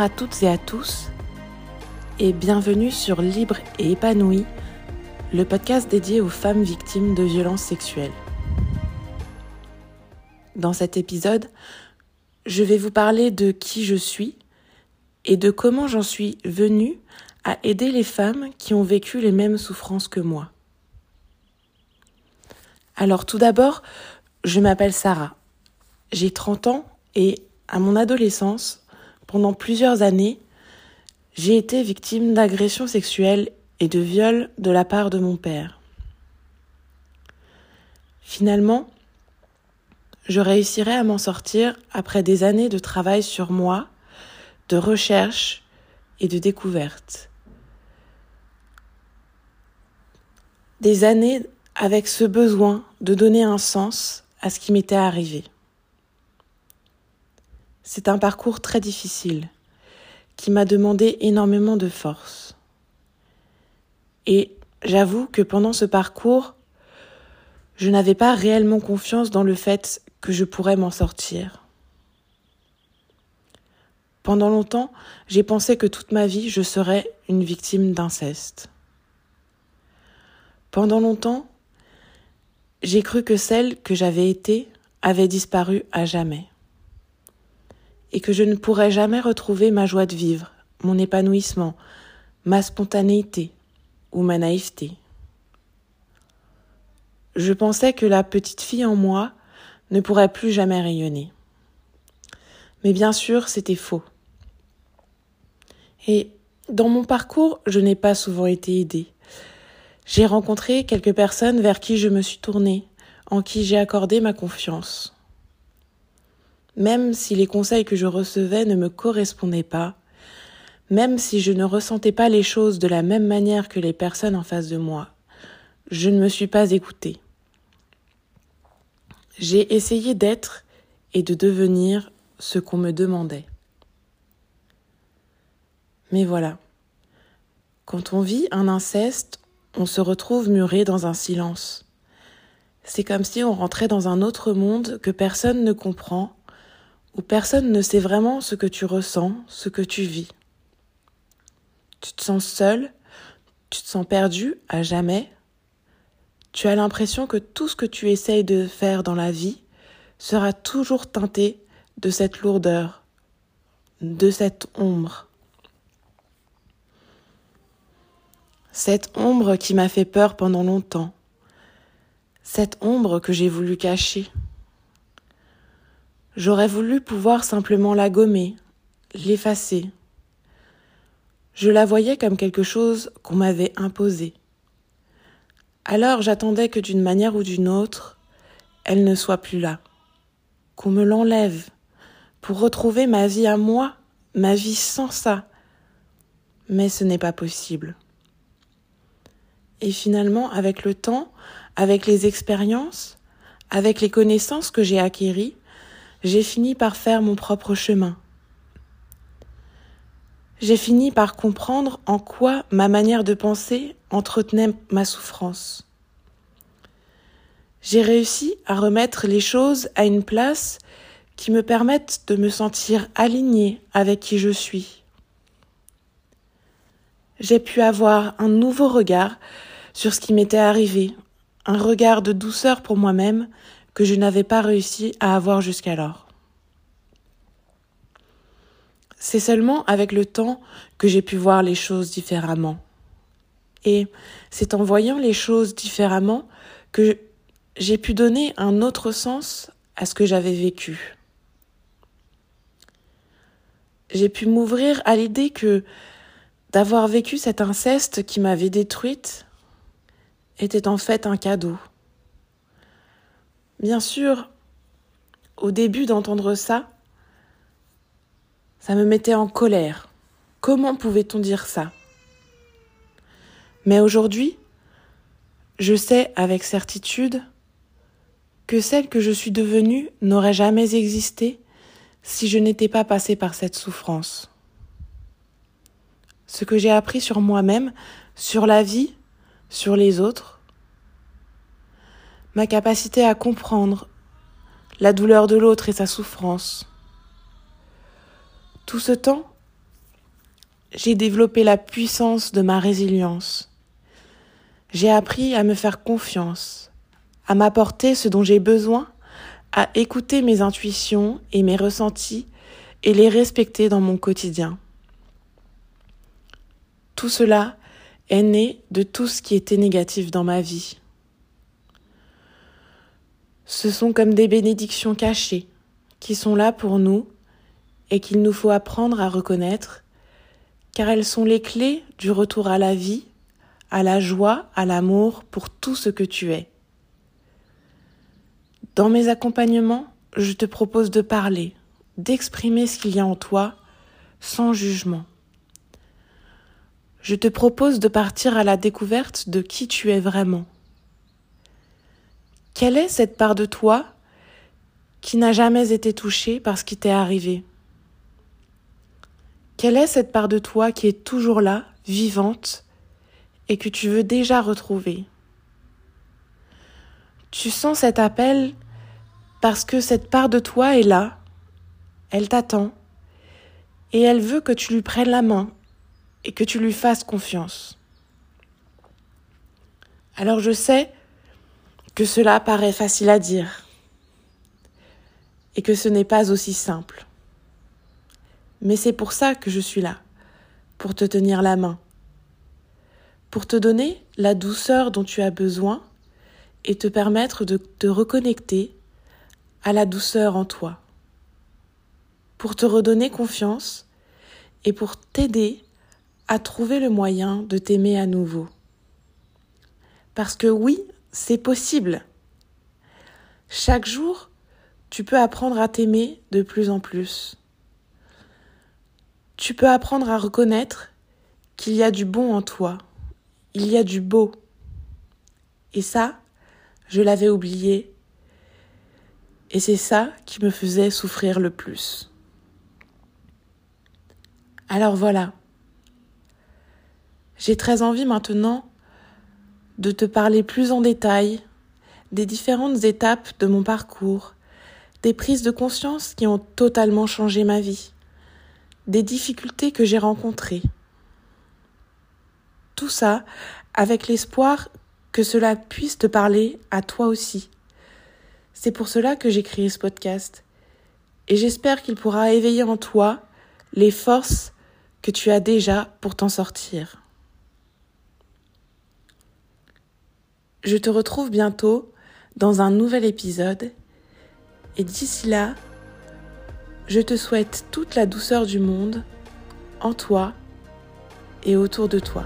À toutes et à tous et bienvenue sur Libre et épanoui, le podcast dédié aux femmes victimes de violences sexuelles. Dans cet épisode, je vais vous parler de qui je suis et de comment j'en suis venue à aider les femmes qui ont vécu les mêmes souffrances que moi. Alors tout d'abord, je m'appelle Sarah. J'ai 30 ans et à mon adolescence, pendant plusieurs années, j'ai été victime d'agressions sexuelles et de viols de la part de mon père. Finalement, je réussirai à m'en sortir après des années de travail sur moi, de recherche et de découverte. Des années avec ce besoin de donner un sens à ce qui m'était arrivé. C'est un parcours très difficile qui m'a demandé énormément de force. Et j'avoue que pendant ce parcours, je n'avais pas réellement confiance dans le fait que je pourrais m'en sortir. Pendant longtemps, j'ai pensé que toute ma vie, je serais une victime d'inceste. Pendant longtemps, j'ai cru que celle que j'avais été avait disparu à jamais et que je ne pourrais jamais retrouver ma joie de vivre, mon épanouissement, ma spontanéité ou ma naïveté. Je pensais que la petite fille en moi ne pourrait plus jamais rayonner. Mais bien sûr, c'était faux. Et dans mon parcours, je n'ai pas souvent été aidée. J'ai rencontré quelques personnes vers qui je me suis tournée, en qui j'ai accordé ma confiance. Même si les conseils que je recevais ne me correspondaient pas, même si je ne ressentais pas les choses de la même manière que les personnes en face de moi, je ne me suis pas écoutée. J'ai essayé d'être et de devenir ce qu'on me demandait. Mais voilà, quand on vit un inceste, on se retrouve muré dans un silence. C'est comme si on rentrait dans un autre monde que personne ne comprend où personne ne sait vraiment ce que tu ressens, ce que tu vis. Tu te sens seul, tu te sens perdu à jamais. Tu as l'impression que tout ce que tu essayes de faire dans la vie sera toujours teinté de cette lourdeur, de cette ombre. Cette ombre qui m'a fait peur pendant longtemps. Cette ombre que j'ai voulu cacher. J'aurais voulu pouvoir simplement la gommer, l'effacer. Je la voyais comme quelque chose qu'on m'avait imposé. Alors j'attendais que d'une manière ou d'une autre, elle ne soit plus là, qu'on me l'enlève, pour retrouver ma vie à moi, ma vie sans ça. Mais ce n'est pas possible. Et finalement, avec le temps, avec les expériences, avec les connaissances que j'ai acquéries, j'ai fini par faire mon propre chemin. J'ai fini par comprendre en quoi ma manière de penser entretenait ma souffrance. J'ai réussi à remettre les choses à une place qui me permette de me sentir alignée avec qui je suis. J'ai pu avoir un nouveau regard sur ce qui m'était arrivé, un regard de douceur pour moi-même que je n'avais pas réussi à avoir jusqu'alors. C'est seulement avec le temps que j'ai pu voir les choses différemment. Et c'est en voyant les choses différemment que j'ai pu donner un autre sens à ce que j'avais vécu. J'ai pu m'ouvrir à l'idée que d'avoir vécu cet inceste qui m'avait détruite était en fait un cadeau. Bien sûr, au début d'entendre ça, ça me mettait en colère. Comment pouvait-on dire ça? Mais aujourd'hui, je sais avec certitude que celle que je suis devenue n'aurait jamais existé si je n'étais pas passée par cette souffrance. Ce que j'ai appris sur moi-même, sur la vie, sur les autres, ma capacité à comprendre la douleur de l'autre et sa souffrance. Tout ce temps j'ai développé la puissance de ma résilience. J'ai appris à me faire confiance, à m'apporter ce dont j'ai besoin, à écouter mes intuitions et mes ressentis et les respecter dans mon quotidien. Tout cela est né de tout ce qui était négatif dans ma vie. Ce sont comme des bénédictions cachées qui sont là pour nous et qu'il nous faut apprendre à reconnaître car elles sont les clés du retour à la vie, à la joie, à l'amour pour tout ce que tu es. Dans mes accompagnements, je te propose de parler, d'exprimer ce qu'il y a en toi sans jugement. Je te propose de partir à la découverte de qui tu es vraiment. Quelle est cette part de toi qui n'a jamais été touchée par ce qui t'est arrivé? Quelle est cette part de toi qui est toujours là, vivante, et que tu veux déjà retrouver? Tu sens cet appel parce que cette part de toi est là, elle t'attend, et elle veut que tu lui prennes la main et que tu lui fasses confiance. Alors je sais cela paraît facile à dire et que ce n'est pas aussi simple. Mais c'est pour ça que je suis là, pour te tenir la main, pour te donner la douceur dont tu as besoin et te permettre de te reconnecter à la douceur en toi, pour te redonner confiance et pour t'aider à trouver le moyen de t'aimer à nouveau. Parce que oui, c'est possible. Chaque jour, tu peux apprendre à t'aimer de plus en plus tu peux apprendre à reconnaître qu'il y a du bon en toi, il y a du beau. Et ça, je l'avais oublié. Et c'est ça qui me faisait souffrir le plus. Alors voilà. J'ai très envie maintenant de te parler plus en détail des différentes étapes de mon parcours, des prises de conscience qui ont totalement changé ma vie des difficultés que j'ai rencontrées. Tout ça avec l'espoir que cela puisse te parler à toi aussi. C'est pour cela que j'ai créé ce podcast. Et j'espère qu'il pourra éveiller en toi les forces que tu as déjà pour t'en sortir. Je te retrouve bientôt dans un nouvel épisode. Et d'ici là, je te souhaite toute la douceur du monde en toi et autour de toi.